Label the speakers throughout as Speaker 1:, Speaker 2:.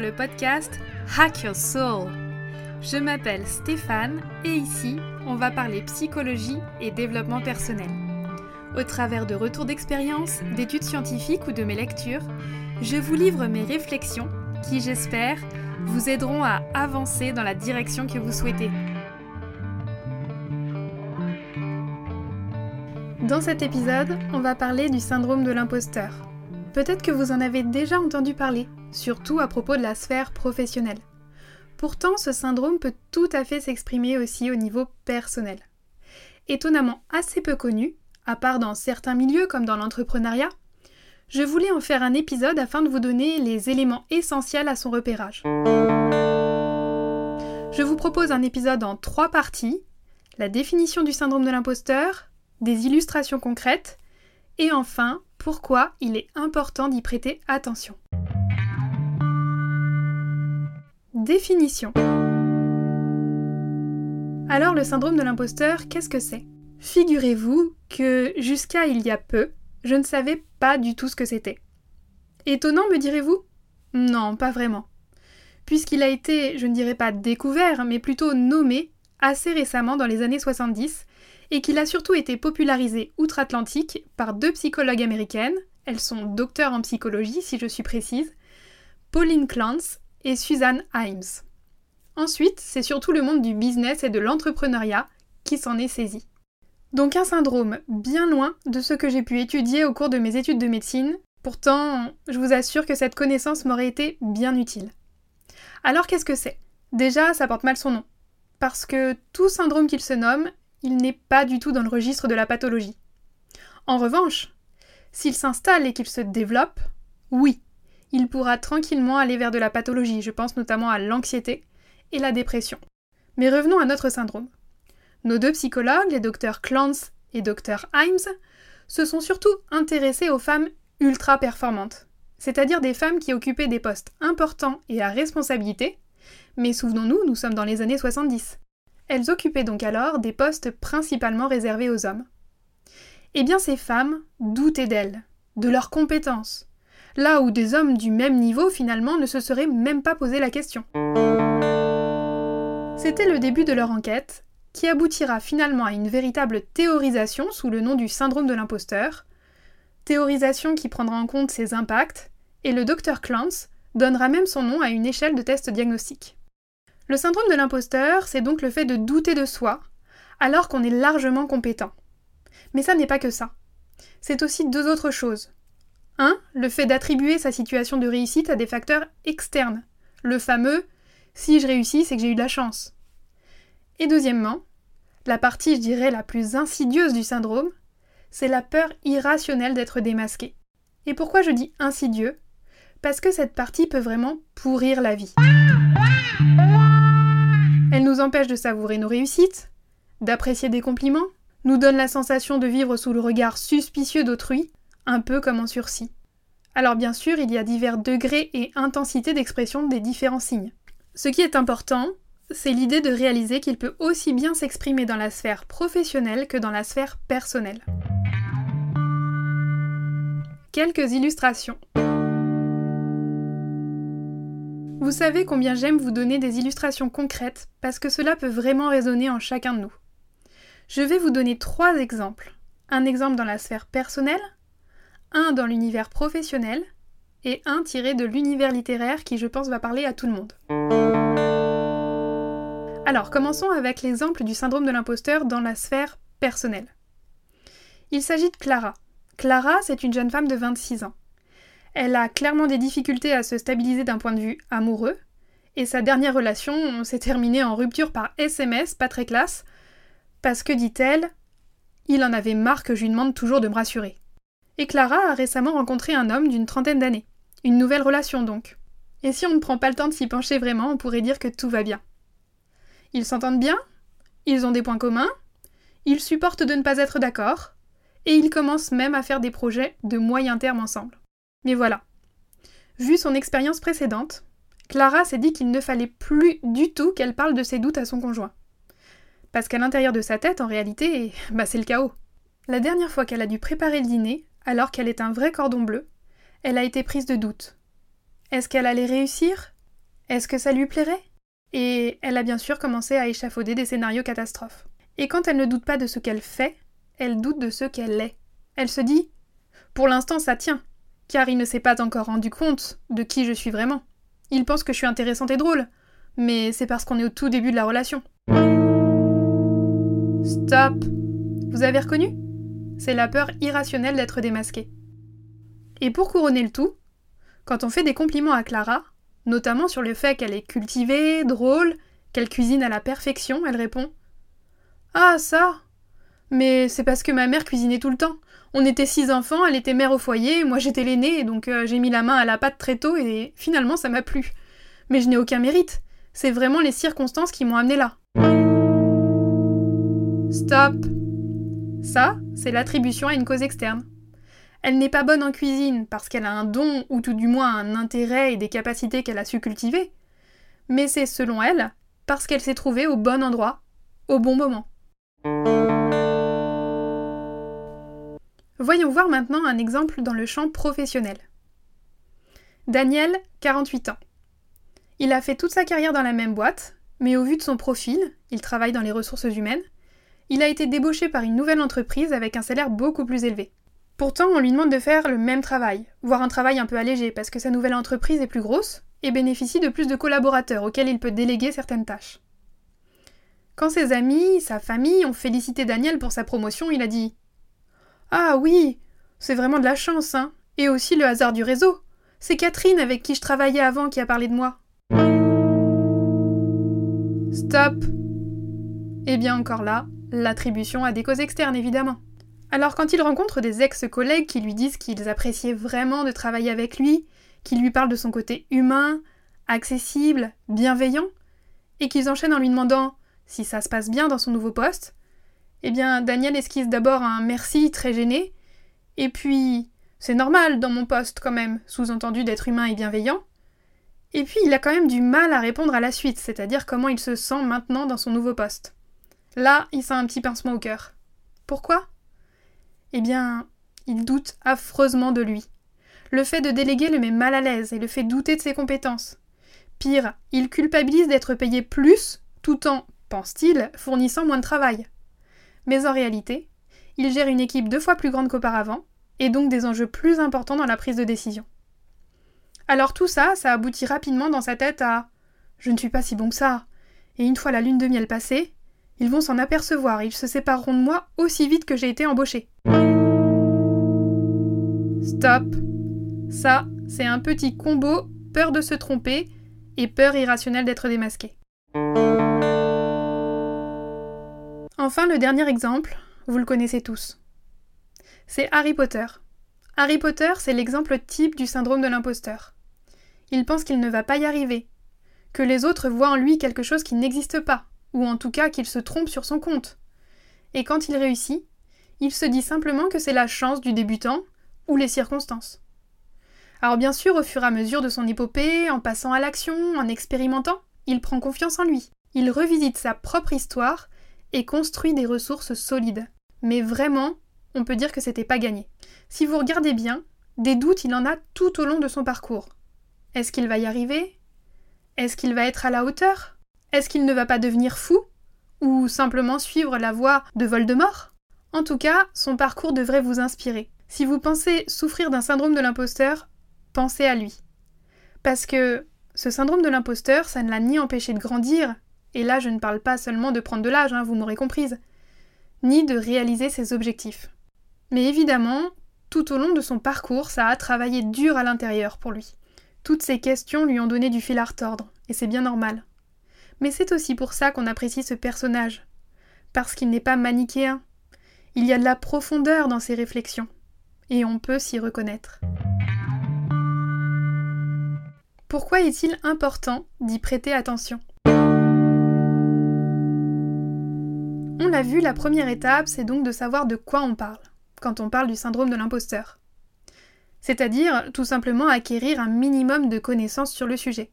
Speaker 1: le podcast Hack Your Soul. Je m'appelle Stéphane et ici, on va parler psychologie et développement personnel. Au travers de retours d'expérience, d'études scientifiques ou de mes lectures, je vous livre mes réflexions qui, j'espère, vous aideront à avancer dans la direction que vous souhaitez. Dans cet épisode, on va parler du syndrome de l'imposteur. Peut-être que vous en avez déjà entendu parler, surtout à propos de la sphère professionnelle. Pourtant, ce syndrome peut tout à fait s'exprimer aussi au niveau personnel. Étonnamment assez peu connu, à part dans certains milieux comme dans l'entrepreneuriat, je voulais en faire un épisode afin de vous donner les éléments essentiels à son repérage. Je vous propose un épisode en trois parties, la définition du syndrome de l'imposteur, des illustrations concrètes, et enfin, pourquoi il est important d'y prêter attention. Définition. Alors le syndrome de l'imposteur, qu'est-ce que c'est? Figurez-vous que jusqu'à il y a peu, je ne savais pas du tout ce que c'était. Étonnant, me direz-vous? Non, pas vraiment. Puisqu'il a été, je ne dirais pas découvert, mais plutôt nommé assez récemment dans les années 70 et qu'il a surtout été popularisé outre-Atlantique par deux psychologues américaines, elles sont docteurs en psychologie si je suis précise, Pauline Clance et Suzanne Himes. Ensuite, c'est surtout le monde du business et de l'entrepreneuriat qui s'en est saisi. Donc un syndrome bien loin de ce que j'ai pu étudier au cours de mes études de médecine, pourtant je vous assure que cette connaissance m'aurait été bien utile. Alors qu'est-ce que c'est? Déjà, ça porte mal son nom, parce que tout syndrome qu'il se nomme il n'est pas du tout dans le registre de la pathologie. En revanche, s'il s'installe et qu'il se développe, oui, il pourra tranquillement aller vers de la pathologie, je pense notamment à l'anxiété et la dépression. Mais revenons à notre syndrome. Nos deux psychologues, les docteurs Clance et Dr Himes, se sont surtout intéressés aux femmes ultra performantes, c'est-à-dire des femmes qui occupaient des postes importants et à responsabilité, mais souvenons-nous, nous sommes dans les années 70. Elles occupaient donc alors des postes principalement réservés aux hommes. Eh bien ces femmes doutaient d'elles, de leurs compétences, là où des hommes du même niveau finalement ne se seraient même pas posé la question. C'était le début de leur enquête, qui aboutira finalement à une véritable théorisation sous le nom du syndrome de l'imposteur, théorisation qui prendra en compte ses impacts, et le docteur Clance donnera même son nom à une échelle de test diagnostique. Le syndrome de l'imposteur, c'est donc le fait de douter de soi, alors qu'on est largement compétent. Mais ça n'est pas que ça. C'est aussi deux autres choses. Un, le fait d'attribuer sa situation de réussite à des facteurs externes. Le fameux si je réussis, c'est que j'ai eu de la chance. Et deuxièmement, la partie, je dirais, la plus insidieuse du syndrome, c'est la peur irrationnelle d'être démasqué. Et pourquoi je dis insidieux? Parce que cette partie peut vraiment pourrir la vie. Elle nous empêche de savourer nos réussites, d'apprécier des compliments, nous donne la sensation de vivre sous le regard suspicieux d'autrui, un peu comme en sursis. Alors bien sûr, il y a divers degrés et intensités d'expression des différents signes. Ce qui est important, c'est l'idée de réaliser qu'il peut aussi bien s'exprimer dans la sphère professionnelle que dans la sphère personnelle. Quelques illustrations. Vous savez combien j'aime vous donner des illustrations concrètes parce que cela peut vraiment résonner en chacun de nous. Je vais vous donner trois exemples. Un exemple dans la sphère personnelle, un dans l'univers professionnel et un tiré de l'univers littéraire qui je pense va parler à tout le monde. Alors commençons avec l'exemple du syndrome de l'imposteur dans la sphère personnelle. Il s'agit de Clara. Clara, c'est une jeune femme de 26 ans. Elle a clairement des difficultés à se stabiliser d'un point de vue amoureux, et sa dernière relation s'est terminée en rupture par SMS, pas très classe, parce que, dit-elle, il en avait marre que je lui demande toujours de me rassurer. Et Clara a récemment rencontré un homme d'une trentaine d'années. Une nouvelle relation donc. Et si on ne prend pas le temps de s'y pencher vraiment, on pourrait dire que tout va bien. Ils s'entendent bien, ils ont des points communs, ils supportent de ne pas être d'accord, et ils commencent même à faire des projets de moyen terme ensemble. Mais voilà. Vu son expérience précédente, Clara s'est dit qu'il ne fallait plus du tout qu'elle parle de ses doutes à son conjoint. Parce qu'à l'intérieur de sa tête, en réalité, bah c'est le chaos. La dernière fois qu'elle a dû préparer le dîner, alors qu'elle est un vrai cordon bleu, elle a été prise de doute. Est-ce qu'elle allait réussir? Est-ce que ça lui plairait? Et elle a bien sûr commencé à échafauder des scénarios catastrophes. Et quand elle ne doute pas de ce qu'elle fait, elle doute de ce qu'elle est. Elle se dit Pour l'instant, ça tient, car il ne s'est pas encore rendu compte de qui je suis vraiment. Il pense que je suis intéressante et drôle, mais c'est parce qu'on est au tout début de la relation. Stop Vous avez reconnu? C'est la peur irrationnelle d'être démasqué. Et pour couronner le tout, quand on fait des compliments à Clara, notamment sur le fait qu'elle est cultivée, drôle, qu'elle cuisine à la perfection, elle répond Ah, ça Mais c'est parce que ma mère cuisinait tout le temps. On était six enfants, elle était mère au foyer, moi j'étais l'aînée, donc euh, j'ai mis la main à la pâte très tôt et finalement ça m'a plu. Mais je n'ai aucun mérite. C'est vraiment les circonstances qui m'ont amené là. Stop Ça, c'est l'attribution à une cause externe. Elle n'est pas bonne en cuisine parce qu'elle a un don ou tout du moins un intérêt et des capacités qu'elle a su cultiver, mais c'est selon elle parce qu'elle s'est trouvée au bon endroit, au bon moment. Voyons voir maintenant un exemple dans le champ professionnel. Daniel, 48 ans. Il a fait toute sa carrière dans la même boîte, mais au vu de son profil, il travaille dans les ressources humaines, il a été débauché par une nouvelle entreprise avec un salaire beaucoup plus élevé. Pourtant, on lui demande de faire le même travail, voire un travail un peu allégé, parce que sa nouvelle entreprise est plus grosse et bénéficie de plus de collaborateurs auxquels il peut déléguer certaines tâches. Quand ses amis, sa famille ont félicité Daniel pour sa promotion, il a dit Ah oui, c'est vraiment de la chance, hein, et aussi le hasard du réseau. C'est Catherine avec qui je travaillais avant qui a parlé de moi. Stop Eh bien encore là, l'attribution à des causes externes évidemment. Alors quand il rencontre des ex-collègues qui lui disent qu'ils appréciaient vraiment de travailler avec lui, qui lui parlent de son côté humain, accessible, bienveillant, et qu'ils enchaînent en lui demandant si ça se passe bien dans son nouveau poste, eh bien Daniel esquisse d'abord un merci très gêné, et puis c'est normal dans mon poste quand même, sous-entendu d'être humain et bienveillant, et puis il a quand même du mal à répondre à la suite, c'est-à-dire comment il se sent maintenant dans son nouveau poste. Là, il sent un petit pincement au cœur. Pourquoi? Eh bien, il doute affreusement de lui. Le fait de déléguer le met mal à l'aise et le fait douter de ses compétences. Pire, il culpabilise d'être payé plus tout en, pense-t-il, fournissant moins de travail. Mais en réalité, il gère une équipe deux fois plus grande qu'auparavant, et donc des enjeux plus importants dans la prise de décision. Alors tout ça, ça aboutit rapidement dans sa tête à Je ne suis pas si bon que ça. Et une fois la lune de miel passée, ils vont s'en apercevoir, ils se sépareront de moi aussi vite que j'ai été embauché. Stop. Ça, c'est un petit combo peur de se tromper et peur irrationnelle d'être démasqué. Enfin, le dernier exemple, vous le connaissez tous. C'est Harry Potter. Harry Potter, c'est l'exemple type du syndrome de l'imposteur. Il pense qu'il ne va pas y arriver, que les autres voient en lui quelque chose qui n'existe pas, ou en tout cas qu'il se trompe sur son compte. Et quand il réussit, il se dit simplement que c'est la chance du débutant ou les circonstances. Alors bien sûr, au fur et à mesure de son épopée, en passant à l'action, en expérimentant, il prend confiance en lui. Il revisite sa propre histoire et construit des ressources solides. Mais vraiment, on peut dire que c'était pas gagné. Si vous regardez bien, des doutes il en a tout au long de son parcours. Est-ce qu'il va y arriver? Est-ce qu'il va être à la hauteur? Est-ce qu'il ne va pas devenir fou Ou simplement suivre la voie de Voldemort? En tout cas, son parcours devrait vous inspirer. Si vous pensez souffrir d'un syndrome de l'imposteur, pensez à lui. Parce que ce syndrome de l'imposteur, ça ne l'a ni empêché de grandir, et là je ne parle pas seulement de prendre de l'âge, hein, vous m'aurez comprise, ni de réaliser ses objectifs. Mais évidemment, tout au long de son parcours, ça a travaillé dur à l'intérieur pour lui. Toutes ces questions lui ont donné du fil à retordre, et c'est bien normal. Mais c'est aussi pour ça qu'on apprécie ce personnage, parce qu'il n'est pas manichéen. Il y a de la profondeur dans ses réflexions, et on peut s'y reconnaître. Pourquoi est-il important d'y prêter attention? On l'a vu, la première étape, c'est donc de savoir de quoi on parle, quand on parle du syndrome de l'imposteur. C'est-à-dire tout simplement acquérir un minimum de connaissances sur le sujet.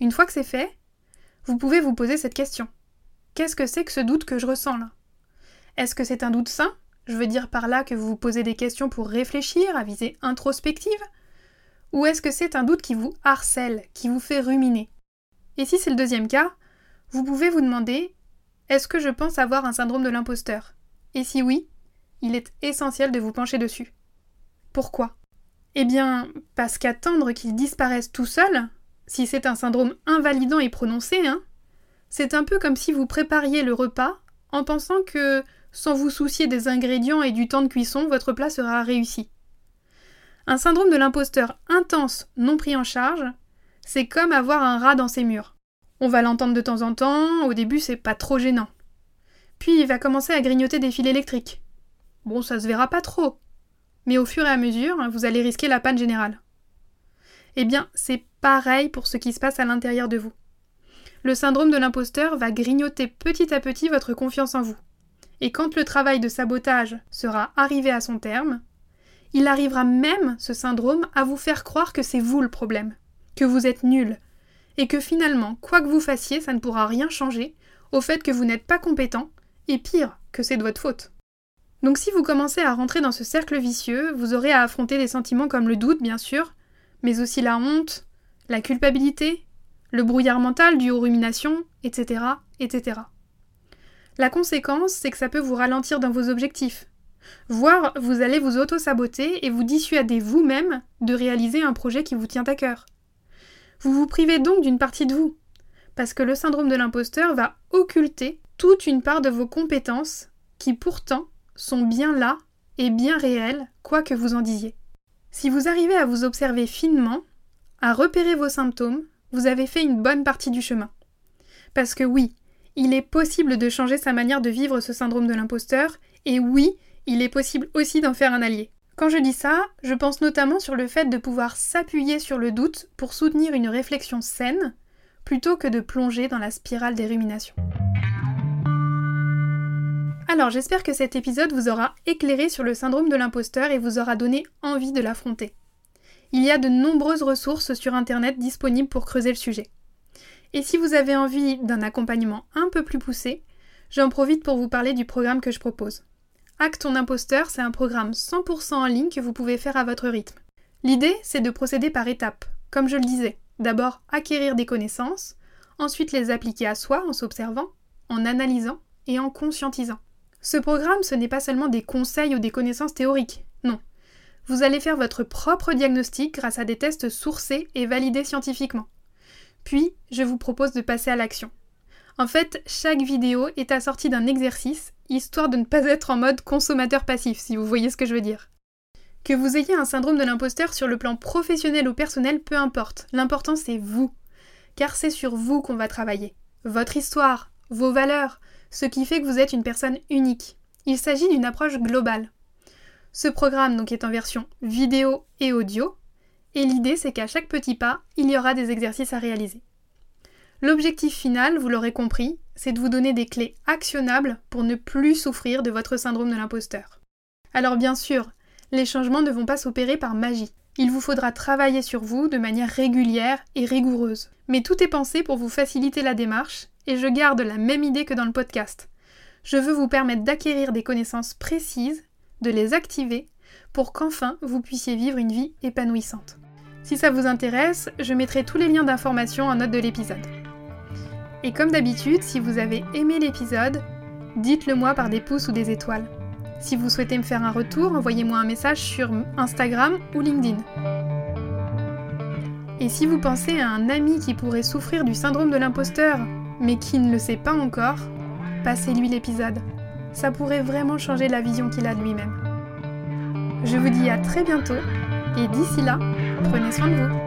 Speaker 1: Une fois que c'est fait, vous pouvez vous poser cette question. Qu'est-ce que c'est que ce doute que je ressens là? Est-ce que c'est un doute sain? Je veux dire par là que vous vous posez des questions pour réfléchir, à visée introspective? Ou est-ce que c'est un doute qui vous harcèle, qui vous fait ruminer? Et si c'est le deuxième cas, vous pouvez vous demander est-ce que je pense avoir un syndrome de l'imposteur? Et si oui, il est essentiel de vous pencher dessus. Pourquoi? Eh bien, parce qu'attendre qu'il disparaisse tout seul, si c'est un syndrome invalidant et prononcé, hein, c'est un peu comme si vous prépariez le repas en pensant que, sans vous soucier des ingrédients et du temps de cuisson, votre plat sera réussi. Un syndrome de l'imposteur intense non pris en charge, c'est comme avoir un rat dans ses murs. On va l'entendre de temps en temps, au début c'est pas trop gênant. Puis il va commencer à grignoter des fils électriques. Bon, ça se verra pas trop. Mais au fur et à mesure, vous allez risquer la panne générale. Eh bien, c'est pareil pour ce qui se passe à l'intérieur de vous. Le syndrome de l'imposteur va grignoter petit à petit votre confiance en vous. Et quand le travail de sabotage sera arrivé à son terme, il arrivera même, ce syndrome, à vous faire croire que c'est vous le problème, que vous êtes nul, et que finalement, quoi que vous fassiez, ça ne pourra rien changer au fait que vous n'êtes pas compétent, et pire, que c'est de votre faute. Donc si vous commencez à rentrer dans ce cercle vicieux, vous aurez à affronter des sentiments comme le doute, bien sûr, mais aussi la honte, la culpabilité, le brouillard mental dû aux ruminations, etc., etc. La conséquence, c'est que ça peut vous ralentir dans vos objectifs, voire vous allez vous auto-saboter et vous dissuader vous-même de réaliser un projet qui vous tient à cœur. Vous vous privez donc d'une partie de vous, parce que le syndrome de l'imposteur va occulter toute une part de vos compétences qui pourtant sont bien là et bien réelles, quoi que vous en disiez. Si vous arrivez à vous observer finement, à repérer vos symptômes, vous avez fait une bonne partie du chemin. Parce que oui, il est possible de changer sa manière de vivre ce syndrome de l'imposteur, et oui, il est possible aussi d'en faire un allié. Quand je dis ça, je pense notamment sur le fait de pouvoir s'appuyer sur le doute pour soutenir une réflexion saine, plutôt que de plonger dans la spirale des ruminations. Alors j'espère que cet épisode vous aura éclairé sur le syndrome de l'imposteur et vous aura donné envie de l'affronter. Il y a de nombreuses ressources sur Internet disponibles pour creuser le sujet. Et si vous avez envie d'un accompagnement un peu plus poussé, j'en profite pour vous parler du programme que je propose. Acte ton imposteur, c'est un programme 100% en ligne que vous pouvez faire à votre rythme. L'idée, c'est de procéder par étapes, comme je le disais. D'abord, acquérir des connaissances, ensuite les appliquer à soi en s'observant, en analysant et en conscientisant. Ce programme, ce n'est pas seulement des conseils ou des connaissances théoriques, non. Vous allez faire votre propre diagnostic grâce à des tests sourcés et validés scientifiquement. Puis, je vous propose de passer à l'action. En fait, chaque vidéo est assortie d'un exercice, histoire de ne pas être en mode consommateur passif, si vous voyez ce que je veux dire. Que vous ayez un syndrome de l'imposteur sur le plan professionnel ou personnel, peu importe. L'important, c'est vous. Car c'est sur vous qu'on va travailler. Votre histoire, vos valeurs, ce qui fait que vous êtes une personne unique. Il s'agit d'une approche globale. Ce programme donc est en version vidéo et audio, et l'idée c'est qu'à chaque petit pas, il y aura des exercices à réaliser. L'objectif final, vous l'aurez compris, c'est de vous donner des clés actionnables pour ne plus souffrir de votre syndrome de l'imposteur. Alors bien sûr, les changements ne vont pas s'opérer par magie. Il vous faudra travailler sur vous de manière régulière et rigoureuse. Mais tout est pensé pour vous faciliter la démarche et je garde la même idée que dans le podcast. Je veux vous permettre d'acquérir des connaissances précises, de les activer, pour qu'enfin vous puissiez vivre une vie épanouissante. Si ça vous intéresse, je mettrai tous les liens d'information en note de l'épisode. Et comme d'habitude, si vous avez aimé l'épisode, dites-le moi par des pouces ou des étoiles. Si vous souhaitez me faire un retour, envoyez-moi un message sur Instagram ou LinkedIn. Et si vous pensez à un ami qui pourrait souffrir du syndrome de l'imposteur mais qui ne le sait pas encore, passez-lui l'épisode. Ça pourrait vraiment changer la vision qu'il a de lui-même. Je vous dis à très bientôt et d'ici là, prenez soin de vous.